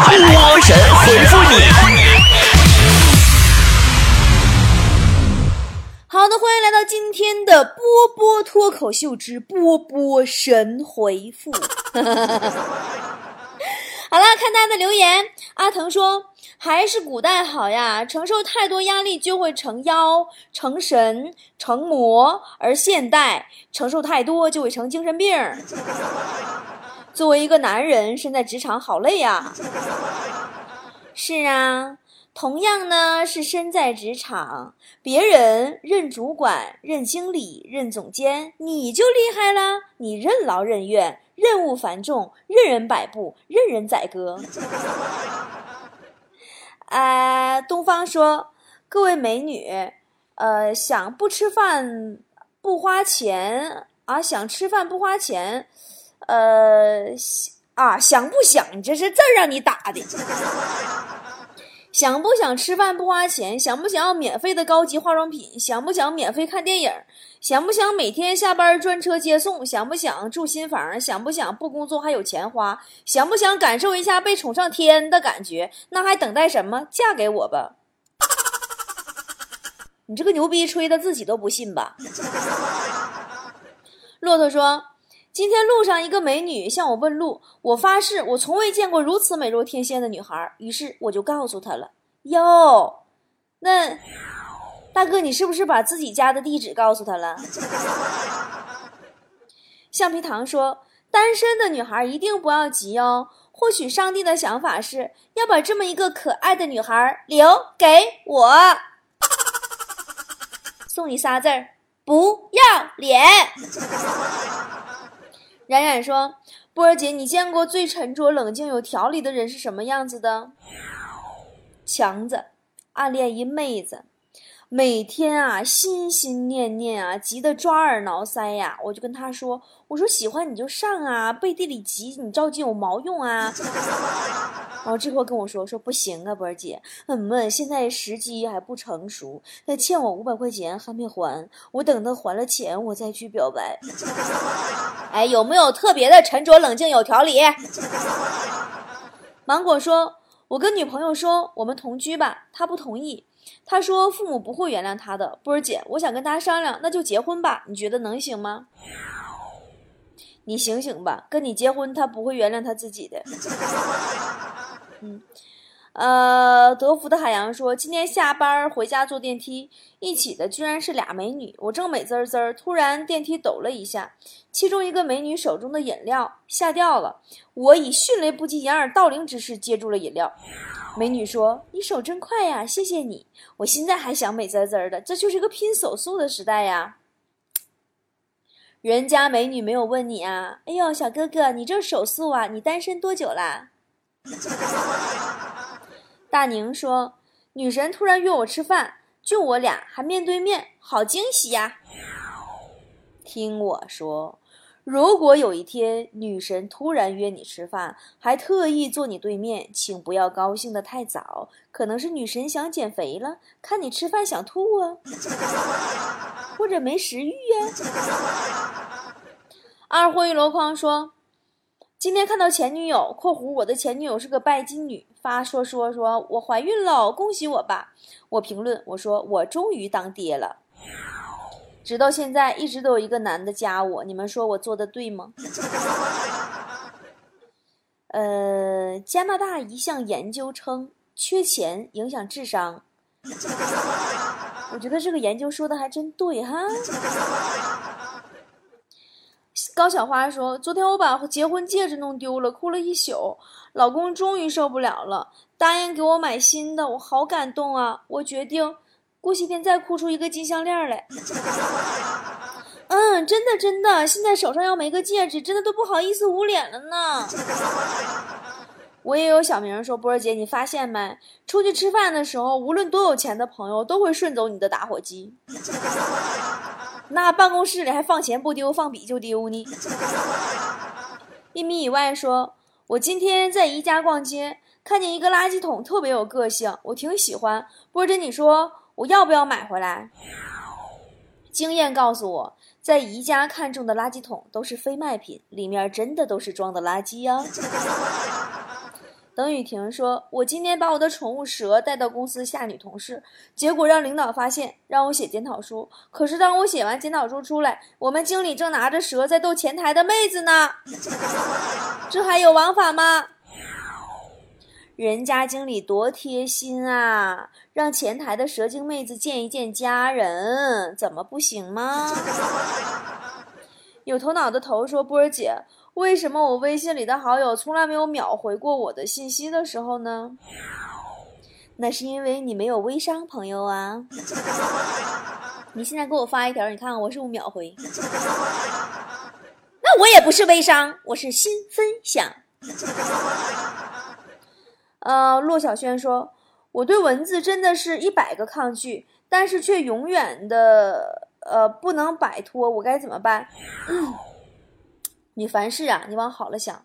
波神回复你。好的，欢迎来到今天的波波脱口秀之波波神回复。好了，看大家的留言。阿腾说：“还是古代好呀，承受太多压力就会成妖、成神、成魔；而现代承受太多就会成精神病。”作为一个男人，身在职场好累呀。是啊，同样呢是身在职场，别人任主管、任经理、任总监，你就厉害了，你任劳任怨。任务繁重，任人摆布，任人宰割。啊，东方说：“各位美女，呃，想不吃饭不花钱啊？想吃饭不花钱，呃，啊，想不想？你这是字让你打的。”想不想吃饭不花钱？想不想要免费的高级化妆品？想不想免费看电影？想不想每天下班专车接送？想不想住新房？想不想不工作还有钱花？想不想感受一下被宠上天的感觉？那还等待什么？嫁给我吧！你这个牛逼吹的自己都不信吧？骆驼说：“今天路上一个美女向我问路，我发誓我从未见过如此美若天仙的女孩。于是我就告诉她了：哟，那。”大哥，你是不是把自己家的地址告诉她了？橡皮糖说：“单身的女孩一定不要急哦，或许上帝的想法是要把这么一个可爱的女孩留给我，送你仨字儿：不要脸。”冉冉说：“波儿姐，你见过最沉着冷静、有条理的人是什么样子的？”强子暗恋一妹子。每天啊，心心念念啊，急得抓耳挠腮呀！我就跟他说：“我说喜欢你就上啊，背地里急你着急有毛用啊？” 然后这货跟我说：“说不行啊，波儿姐，嗯，现在时机还不成熟，他欠我五百块钱还没还，我等他还了钱，我再去表白。哎，有没有特别的沉着冷静有条理？” 芒果说：“我跟女朋友说我们同居吧，她不同意。”他说：“父母不会原谅他的，波儿姐，我想跟他商量，那就结婚吧。你觉得能行吗？你醒醒吧，跟你结婚，他不会原谅他自己的。” 嗯，呃，德福的海洋说：“今天下班回家坐电梯，一起的居然是俩美女。我正美滋滋，突然电梯抖了一下，其中一个美女手中的饮料下掉了，我以迅雷不及掩耳盗铃之势接住了饮料。”美女说：“你手真快呀，谢谢你。我现在还想美滋滋的，这就是个拼手速的时代呀。人家美女没有问你啊，哎呦，小哥哥，你这手速啊，你单身多久啦？” 大宁说：“女神突然约我吃饭，就我俩，还面对面，好惊喜呀。”听我说。如果有一天女神突然约你吃饭，还特意坐你对面，请不要高兴的太早，可能是女神想减肥了，看你吃饭想吐啊，或者没食欲呀。二货一箩筐说，今天看到前女友（括弧我的前女友是个拜金女）发说说说我怀孕了，恭喜我吧。我评论我说我终于当爹了。直到现在，一直都有一个男的加我，你们说我做的对吗？呃，加拿大一项研究称，缺钱影响智商。我觉得这个研究说的还真对哈。高小花说，昨天我把结婚戒指弄丢了，哭了一宿，老公终于受不了了，答应给我买新的，我好感动啊！我决定。过些天再哭出一个金项链来。嗯，真的真的，现在手上要没个戒指，真的都不好意思捂脸了呢。我也有小名说，波儿姐，你发现没？出去吃饭的时候，无论多有钱的朋友，都会顺走你的打火机。那办公室里还放钱不丢，放笔就丢呢。一米以外说，我今天在宜家逛街，看见一个垃圾桶，特别有个性，我挺喜欢。波儿姐，你说。我要不要买回来？经验告诉我，在宜家看中的垃圾桶都是非卖品，里面真的都是装的垃圾呀。邓雨婷说：“我今天把我的宠物蛇带到公司吓女同事，结果让领导发现，让我写检讨书。可是当我写完检讨书出来，我们经理正拿着蛇在逗前台的妹子呢。这还有王法吗？人家经理多贴心啊，让前台的蛇精妹子见一见家人，怎么不行吗？” 有头脑的头说：“波儿姐。”为什么我微信里的好友从来没有秒回过我的信息的时候呢？那是因为你没有微商朋友啊！你现在给我发一条，你看看我是不是秒回？那我也不是微商，我是新分享。呃，骆小轩说：“我对文字真的是一百个抗拒，但是却永远的呃不能摆脱，我该怎么办？”你凡事啊，你往好了想。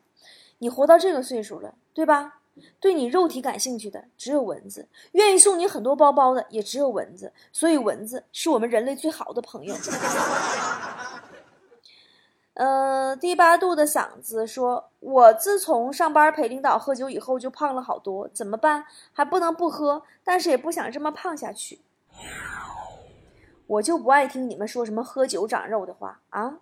你活到这个岁数了，对吧？对你肉体感兴趣的只有蚊子，愿意送你很多包包的也只有蚊子。所以蚊子是我们人类最好的朋友。呃，第八度的嗓子说：“我自从上班陪领导喝酒以后就胖了好多，怎么办？还不能不喝，但是也不想这么胖下去。我就不爱听你们说什么喝酒长肉的话啊。”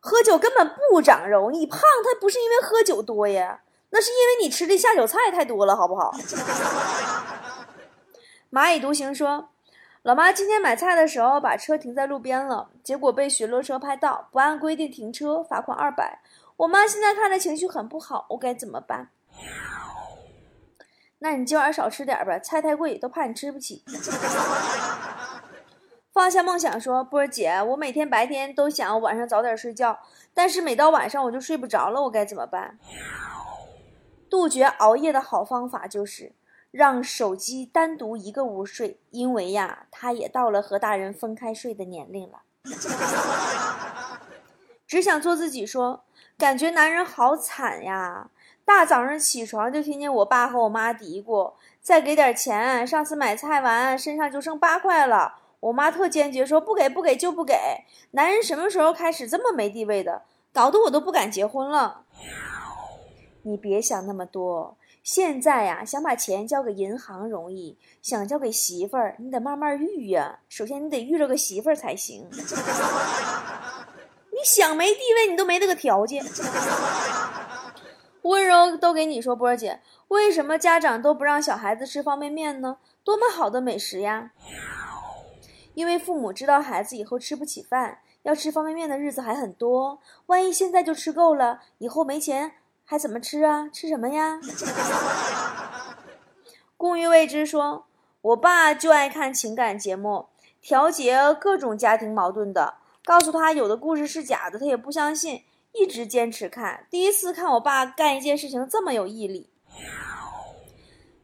喝酒根本不长肉，你胖它不是因为喝酒多呀，那是因为你吃的下酒菜太多了，好不好？蚂蚁独行说，老妈今天买菜的时候把车停在路边了，结果被巡逻车拍到，不按规定停车，罚款二百。我妈现在看着情绪很不好，我该怎么办？那你今晚少吃点吧，菜太贵，都怕你吃不起。放下梦想，说波儿姐，我每天白天都想晚上早点睡觉，但是每到晚上我就睡不着了，我该怎么办？杜绝熬夜的好方法就是让手机单独一个屋睡，因为呀，他也到了和大人分开睡的年龄了。只想做自己，说感觉男人好惨呀，大早上起床就听见我爸和我妈嘀咕，再给点钱，上次买菜完身上就剩八块了。我妈特坚决说不给不给就不给，男人什么时候开始这么没地位的？搞得我都不敢结婚了。你别想那么多，现在呀，想把钱交给银行容易，想交给媳妇儿，你得慢慢遇呀。首先你得遇着个媳妇儿才行。你想没地位，你都没那个条件。温柔都给你说，波儿姐，为什么家长都不让小孩子吃方便面呢？多么好的美食呀！因为父母知道孩子以后吃不起饭，要吃方便面的日子还很多。万一现在就吃够了，以后没钱还怎么吃啊？吃什么呀？共于未知说，我爸就爱看情感节目，调节各种家庭矛盾的。告诉他有的故事是假的，他也不相信，一直坚持看。第一次看我爸干一件事情这么有毅力，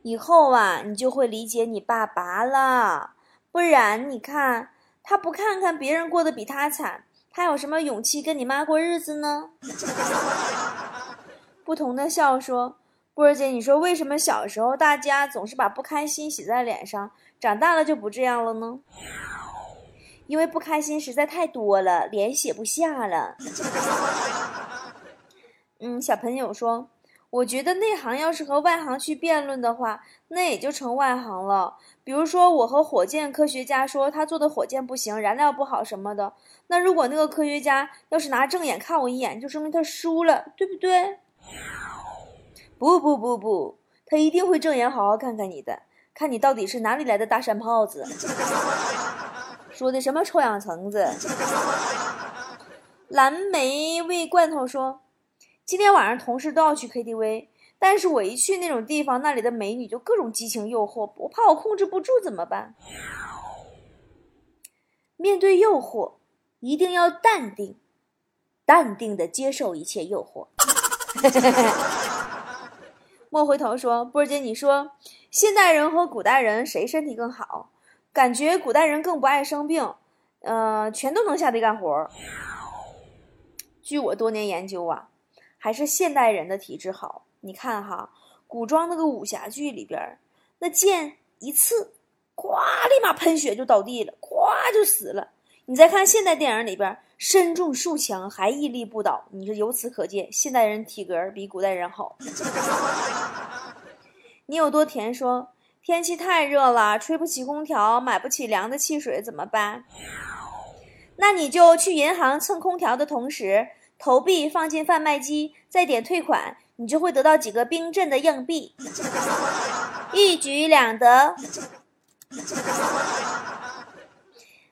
以后啊，你就会理解你爸爸了。不然你看他不看看别人过得比他惨，他有什么勇气跟你妈过日子呢？不同的笑说，波儿姐，你说为什么小时候大家总是把不开心写在脸上，长大了就不这样了呢？因为不开心实在太多了，脸写不下了。嗯，小朋友说。我觉得内行要是和外行去辩论的话，那也就成外行了。比如说，我和火箭科学家说他做的火箭不行，燃料不好什么的。那如果那个科学家要是拿正眼看我一眼，就说明他输了，对不对？不不不不，他一定会正眼好好看看你的，看你到底是哪里来的大山炮子，说的什么臭氧层子。蓝莓味罐头说。今天晚上同事都要去 KTV，但是我一去那种地方，那里的美女就各种激情诱惑，我怕我控制不住怎么办？面对诱惑，一定要淡定，淡定的接受一切诱惑。莫回头说，波儿姐，你说现代人和古代人谁身体更好？感觉古代人更不爱生病，呃，全都能下地干活。据我多年研究啊。还是现代人的体质好。你看哈，古装那个武侠剧里边，那剑一刺，咵，立马喷血就倒地了，咵就死了。你再看现代电影里边，身中数枪还屹立不倒。你说由此可见，现代人体格比古代人好。你有多甜说：“天气太热了，吹不起空调，买不起凉的汽水，怎么办？”那你就去银行蹭空调的同时，投币放进贩卖机，再点退款，你就会得到几个冰镇的硬币，一举两得。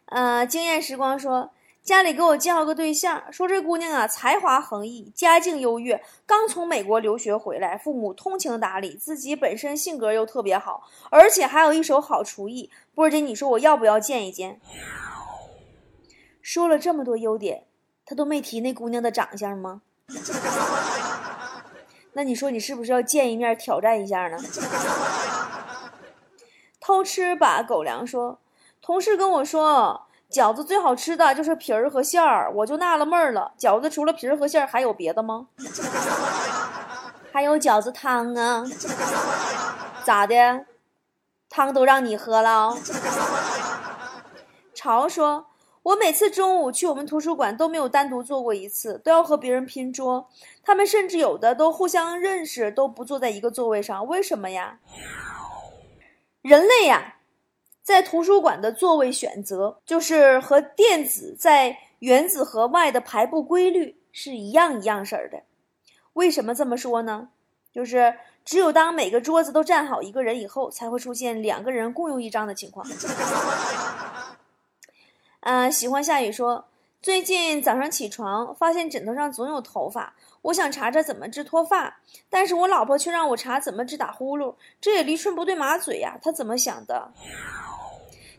呃，经验时光说。家里给我介绍个对象，说这姑娘啊才华横溢，家境优越，刚从美国留学回来，父母通情达理，自己本身性格又特别好，而且还有一手好厨艺。波姐，你说我要不要见一见？说了这么多优点，他都没提那姑娘的长相吗？那你说你是不是要见一面挑战一下呢？偷吃把狗粮说，同事跟我说。饺子最好吃的就是皮儿和馅儿，我就纳了闷儿了。饺子除了皮儿和馅儿还有别的吗？还有饺子汤啊？咋的？汤都让你喝了？潮说：“我每次中午去我们图书馆都没有单独坐过一次，都要和别人拼桌。他们甚至有的都互相认识，都不坐在一个座位上。为什么呀？人类呀！”在图书馆的座位选择，就是和电子在原子核外的排布规律是一样一样式儿的。为什么这么说呢？就是只有当每个桌子都站好一个人以后，才会出现两个人共用一张的情况。嗯，喜欢下雨说，最近早上起床发现枕头上总有头发，我想查查怎么治脱发，但是我老婆却让我查怎么治打呼噜，这也驴唇不对马嘴呀，她怎么想的？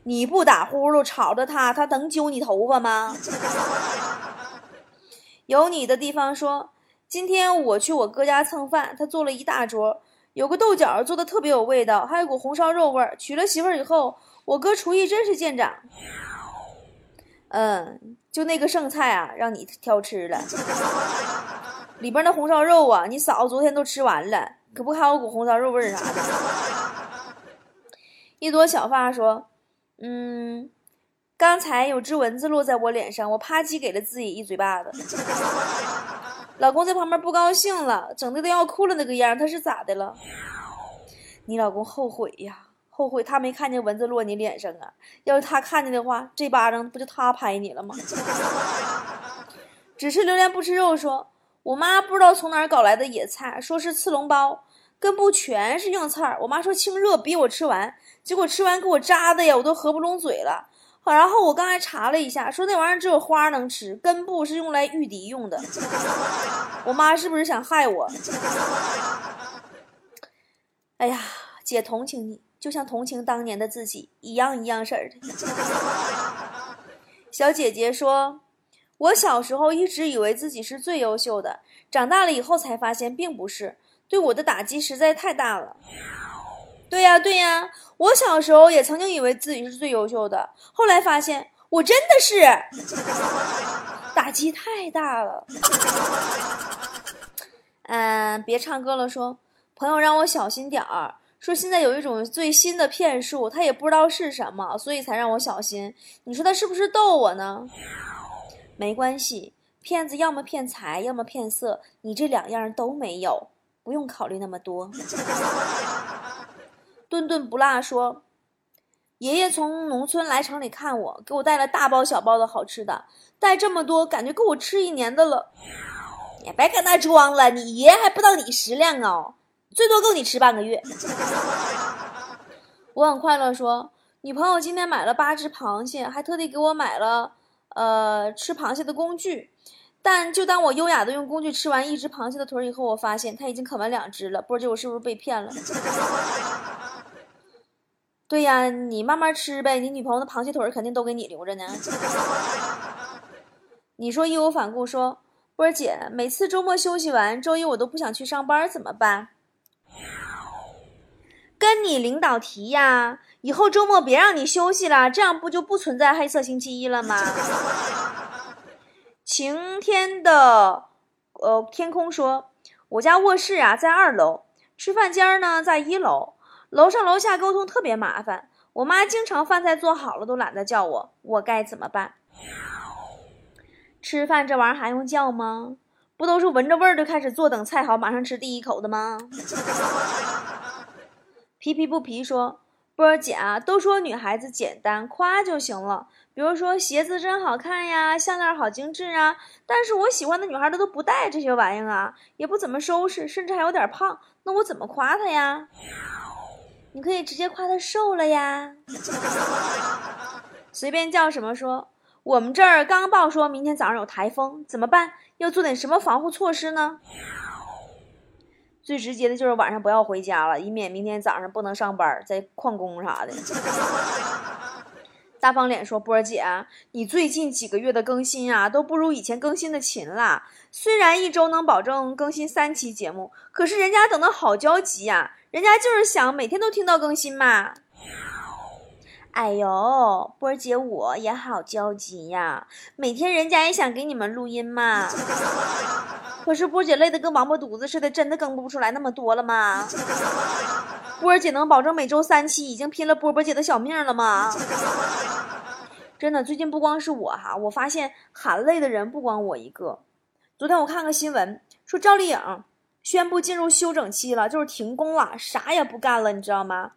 你不打呼噜吵着他，他能揪你头发吗？有你的地方说，今天我去我哥家蹭饭，他做了一大桌，有个豆角做的特别有味道，还有股红烧肉味儿。娶了媳妇儿以后，我哥厨艺真是见长。嗯，就那个剩菜啊，让你挑吃了。里边那红烧肉啊，你嫂子昨天都吃完了，可不还有股红烧肉味儿啥的。一朵小发说。嗯，刚才有只蚊子落在我脸上，我啪叽给了自己一嘴巴子。老公在旁边不高兴了，整的都要哭了那个样，他是咋的了？你老公后悔呀，后悔他没看见蚊子落你脸上啊！要是他看见的话，这巴掌不就他拍你了吗？只吃榴莲不吃肉，说我妈不知道从哪儿搞来的野菜，说是刺龙包。根部全是硬刺儿，我妈说清热，逼我吃完，结果吃完给我扎的呀，我都合不拢嘴了。好，然后我刚才查了一下，说那玩意儿只有花能吃，根部是用来御敌用的。我妈是不是想害我？哎呀，姐同情你，就像同情当年的自己一样一样事儿的。小姐姐说，我小时候一直以为自己是最优秀的，长大了以后才发现并不是。对我的打击实在太大了。对呀，对呀，我小时候也曾经以为自己是最优秀的，后来发现我真的是，打击太大了。嗯，别唱歌了，说朋友让我小心点儿，说现在有一种最新的骗术，他也不知道是什么，所以才让我小心。你说他是不是逗我呢？没关系，骗子要么骗财，要么骗色，你这两样都没有。不用考虑那么多。顿顿不落说：“爷爷从农村来城里看我，给我带了大包小包的好吃的，带这么多，感觉够我吃一年的了。”也别跟那装了，你爷还不到你食量哦，最多够你吃半个月。我很快乐说：“女朋友今天买了八只螃蟹，还特地给我买了呃吃螃蟹的工具。”但就当我优雅的用工具吃完一只螃蟹的腿以后，我发现他已经啃完两只了。波姐我是不是被骗了？对呀，你慢慢吃呗。你女朋友的螃蟹腿肯定都给你留着呢。你说义无反顾说，波姐，每次周末休息完，周一我都不想去上班，怎么办？跟你领导提呀，以后周末别让你休息了，这样不就不存在黑色星期一了吗？晴天的，呃，天空说，我家卧室啊在二楼，吃饭间呢在一楼，楼上楼下沟通特别麻烦。我妈经常饭菜做好了都懒得叫我，我该怎么办？吃饭这玩意儿还用叫吗？不都是闻着味儿就开始坐等菜好马上吃第一口的吗？皮皮不皮说：“波儿姐啊，都说女孩子简单，夸就行了。比如说鞋子真好看呀，项链好精致啊。但是我喜欢的女孩她都不戴这些玩意儿啊，也不怎么收拾，甚至还有点胖。那我怎么夸她呀？你可以直接夸她瘦了呀。随便叫什么说。”我们这儿刚报说明天早上有台风，怎么办？要做点什么防护措施呢？最直接的就是晚上不要回家了，以免明天早上不能上班，在旷工啥的。大方脸说：“波儿姐，你最近几个月的更新啊，都不如以前更新的勤了。虽然一周能保证更新三期节目，可是人家等的好焦急呀，人家就是想每天都听到更新嘛。”哎呦，波儿姐，我也好焦急呀！每天人家也想给你们录音嘛，可是波儿姐累得跟王八犊子似的，真的更不出来那么多了吗？波儿姐能保证每周三期，已经拼了波波姐的小命了吗？真的，最近不光是我哈，我发现喊累的人不光我一个。昨天我看个新闻，说赵丽颖宣布进入休整期了，就是停工了，啥也不干了，你知道吗？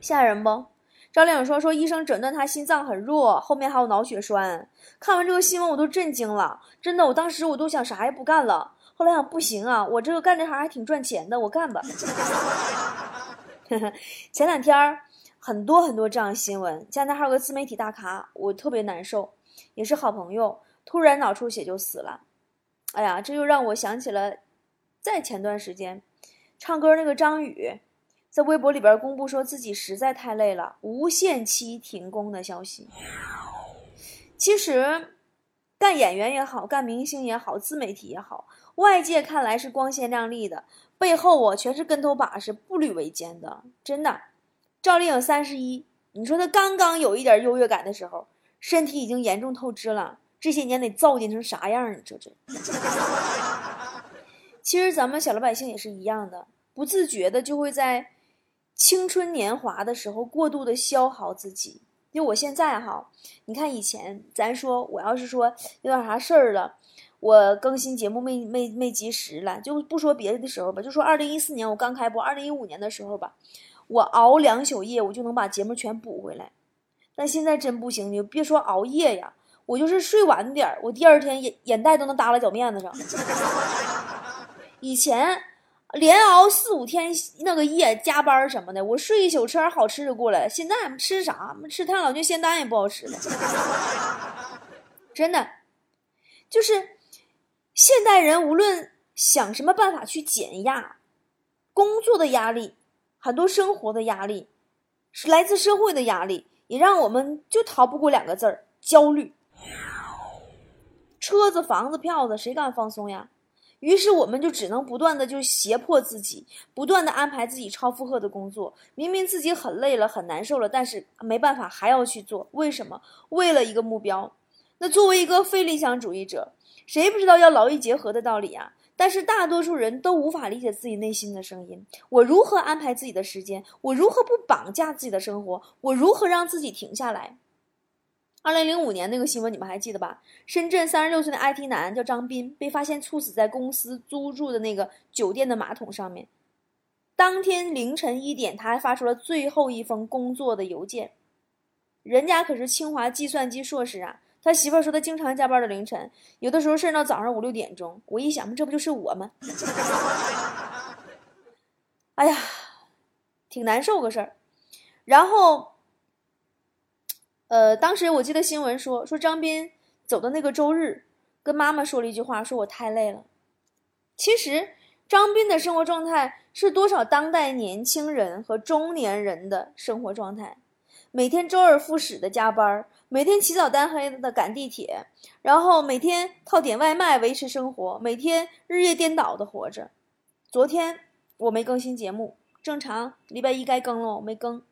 吓人不？赵丽颖说：“说医生诊断她心脏很弱，后面还有脑血栓。看完这个新闻，我都震惊了，真的，我当时我都想啥也不干了。后来想，不行啊，我这个干这行还挺赚钱的，我干吧。前两天很多很多这样新闻，加拿大还有个自媒体大咖，我特别难受，也是好朋友，突然脑出血就死了。哎呀，这又让我想起了，在前段时间，唱歌那个张宇。”在微博里边公布说自己实在太累了，无限期停工的消息。其实，干演员也好，干明星也好，自媒体也好，外界看来是光鲜亮丽的，背后啊全是跟头把式、步履维艰的。真的，赵丽颖三十一，你说她刚刚有一点优越感的时候，身体已经严重透支了，这些年得造进成啥样？你说这？其实咱们小老百姓也是一样的，不自觉的就会在。青春年华的时候，过度的消耗自己。就我现在哈，你看以前，咱说我要是说有点啥事儿了，我更新节目没没没及时了，就不说别的的时候吧，就说二零一四年我刚开播，二零一五年的时候吧，我熬两宿夜，我就能把节目全补回来。但现在真不行，你别说熬夜呀，我就是睡晚点儿，我第二天眼眼袋都能耷拉脚面子上。以前。连熬四五天那个夜加班什么的，我睡一宿吃点好吃的过来。现在吃啥？吃太老君仙丹也不好吃了。真的，就是现代人无论想什么办法去减压，工作的压力，很多生活的压力，是来自社会的压力，也让我们就逃不过两个字儿：焦虑。车子、房子、票子，谁敢放松呀？于是我们就只能不断的就胁迫自己，不断的安排自己超负荷的工作。明明自己很累了，很难受了，但是没办法还要去做。为什么？为了一个目标。那作为一个非理想主义者，谁不知道要劳逸结合的道理啊？但是大多数人都无法理解自己内心的声音。我如何安排自己的时间？我如何不绑架自己的生活？我如何让自己停下来？二零零五年那个新闻你们还记得吧？深圳三十六岁的 IT 男叫张斌，被发现猝死在公司租住的那个酒店的马桶上面。当天凌晨一点，他还发出了最后一封工作的邮件。人家可是清华计算机硕士啊！他媳妇儿说他经常加班到凌晨，有的时候甚至到早上五六点钟。我一想，这不就是我吗？哎呀，挺难受个事儿。然后。呃，当时我记得新闻说，说张斌走的那个周日，跟妈妈说了一句话，说我太累了。其实张斌的生活状态是多少当代年轻人和中年人的生活状态，每天周而复始的加班，每天起早贪黑的赶地铁，然后每天靠点外卖维持生活，每天日夜颠倒的活着。昨天我没更新节目，正常礼拜一该更了，我没更。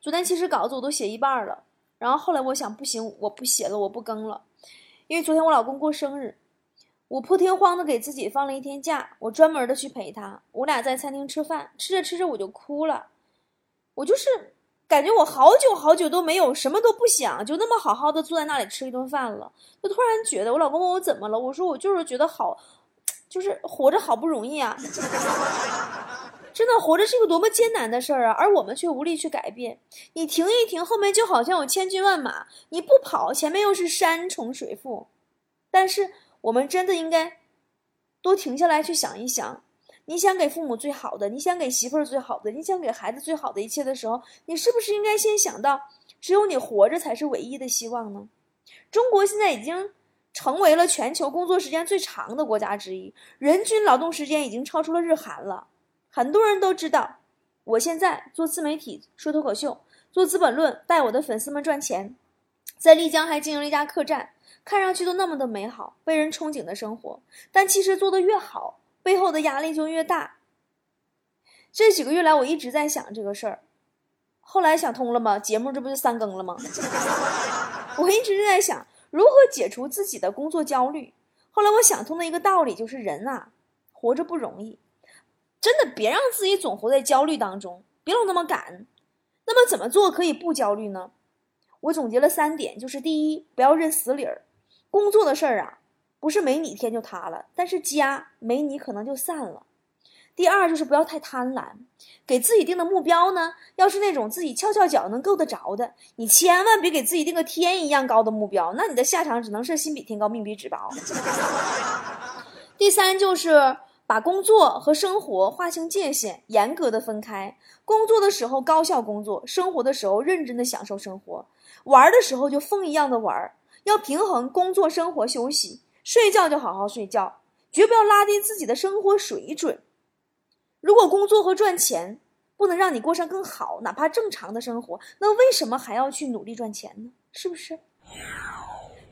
昨天其实稿子我都写一半了，然后后来我想不行，我不写了，我不更了，因为昨天我老公过生日，我破天荒的给自己放了一天假，我专门的去陪他，我俩在餐厅吃饭，吃着吃着我就哭了，我就是感觉我好久好久都没有什么都不想，就那么好好的坐在那里吃一顿饭了，就突然觉得我老公问我怎么了，我说我就是觉得好，就是活着好不容易啊。真的，活着是个多么艰难的事儿啊！而我们却无力去改变。你停一停，后面就好像有千军万马；你不跑，前面又是山重水复。但是，我们真的应该多停下来去想一想：你想给父母最好的，你想给媳妇儿最好的，你想给孩子最好的一切的时候，你是不是应该先想到，只有你活着才是唯一的希望呢？中国现在已经成为了全球工作时间最长的国家之一，人均劳动时间已经超出了日韩了。很多人都知道，我现在做自媒体、说脱口秀、做《资本论》，带我的粉丝们赚钱，在丽江还经营了一家客栈，看上去都那么的美好，被人憧憬的生活。但其实做的越好，背后的压力就越大。这几个月来，我一直在想这个事儿，后来想通了吗？节目这不就三更了吗？我一直在想如何解除自己的工作焦虑。后来我想通的一个道理就是，人啊，活着不容易。真的别让自己总活在焦虑当中，别老那么赶。那么怎么做可以不焦虑呢？我总结了三点，就是第一，不要认死理儿。工作的事儿啊，不是没你天就塌了，但是家没你可能就散了。第二就是不要太贪婪，给自己定的目标呢，要是那种自己翘翘脚能够得着的，你千万别给自己定个天一样高的目标，那你的下场只能是心比天高，命比纸薄。第三就是。把工作和生活划清界限，严格的分开。工作的时候高效工作，生活的时候认真的享受生活。玩的时候就疯一样的玩，要平衡工作、生活、休息。睡觉就好好睡觉，绝不要拉低自己的生活水准。如果工作和赚钱不能让你过上更好，哪怕正常的生活，那为什么还要去努力赚钱呢？是不是？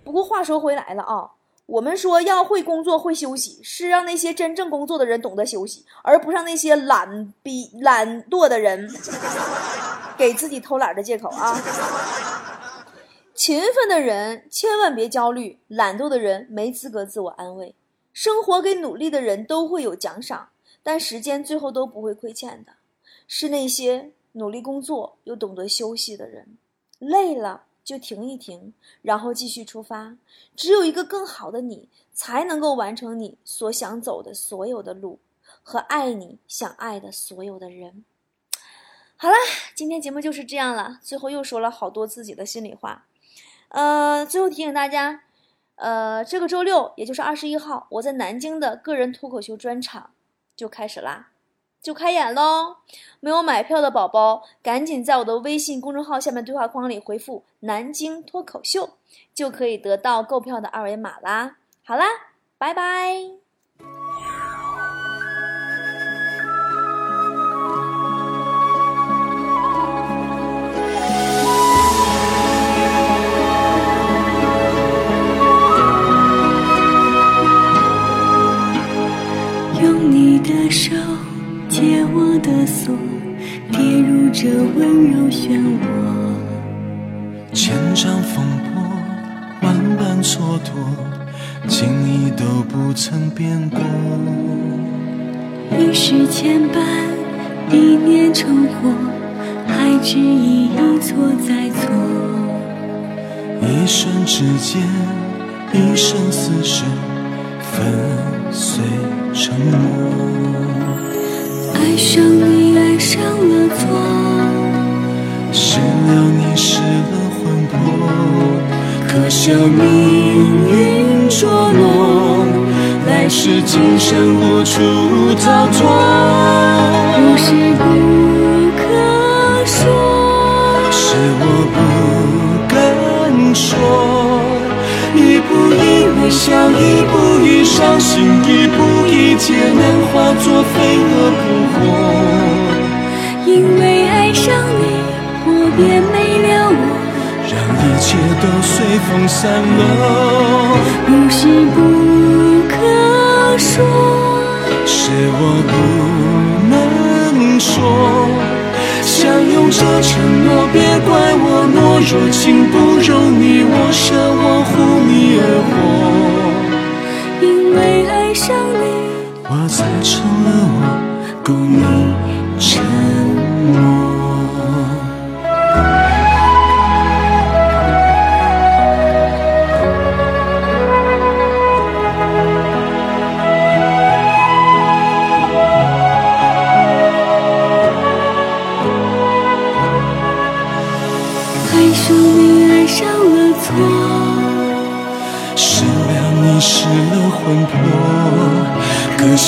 不过话说回来了啊。我们说要会工作会休息，是让那些真正工作的人懂得休息，而不让那些懒逼懒惰的人给自己偷懒的借口啊！勤奋的人千万别焦虑，懒惰的人没资格自我安慰。生活给努力的人都会有奖赏，但时间最后都不会亏欠的，是那些努力工作又懂得休息的人。累了。就停一停，然后继续出发。只有一个更好的你，才能够完成你所想走的所有的路，和爱你想爱的所有的人。好了，今天节目就是这样了。最后又说了好多自己的心里话。呃，最后提醒大家，呃，这个周六，也就是二十一号，我在南京的个人脱口秀专场就开始啦。就开演喽！没有买票的宝宝，赶紧在我的微信公众号下面对话框里回复“南京脱口秀”，就可以得到购票的二维码啦。好啦，拜拜。用你的手。借我的锁，跌入这温柔漩涡。千丈风波，万般蹉跎，情意都不曾变过。一世牵绊，一念成祸，还执意一错再错。一瞬之间，一生厮守，粉碎承诺。爱上你，爱上了错，失了你，失了魂魄。可笑命运捉弄，来世今生无处逃脱。不是不可说，是我不敢说。一步一微笑，一步一伤心，一步一劫难化作飞蛾扑火。因为爱上你，我便没了我，让一切都随风散落。不是不可说，是我不能说。相拥着承诺，别怪我懦弱，情不容你我舍，我护你而活。因为爱上你，我才成了我，供你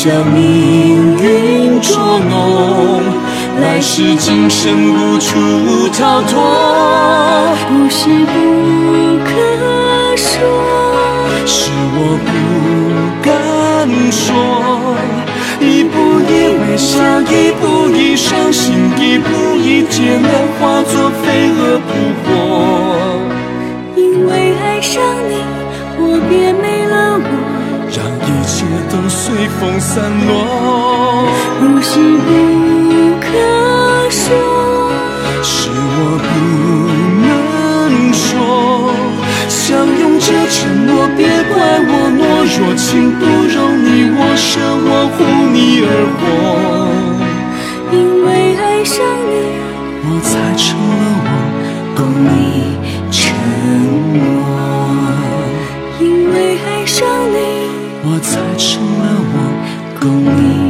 将命运捉弄，来世今生无处逃脱。不是不可说，是我不敢说，一步一微笑，一步一伤心，一步一艰难，化作飞蛾扑火。因为爱上你，我变没。都随风散落。不是不可说，是我不能说，相拥着承诺，别怪我懦弱，情不容你我舍，我护你而活。因为爱上你，我才成了我，懂你我才成了我，共你。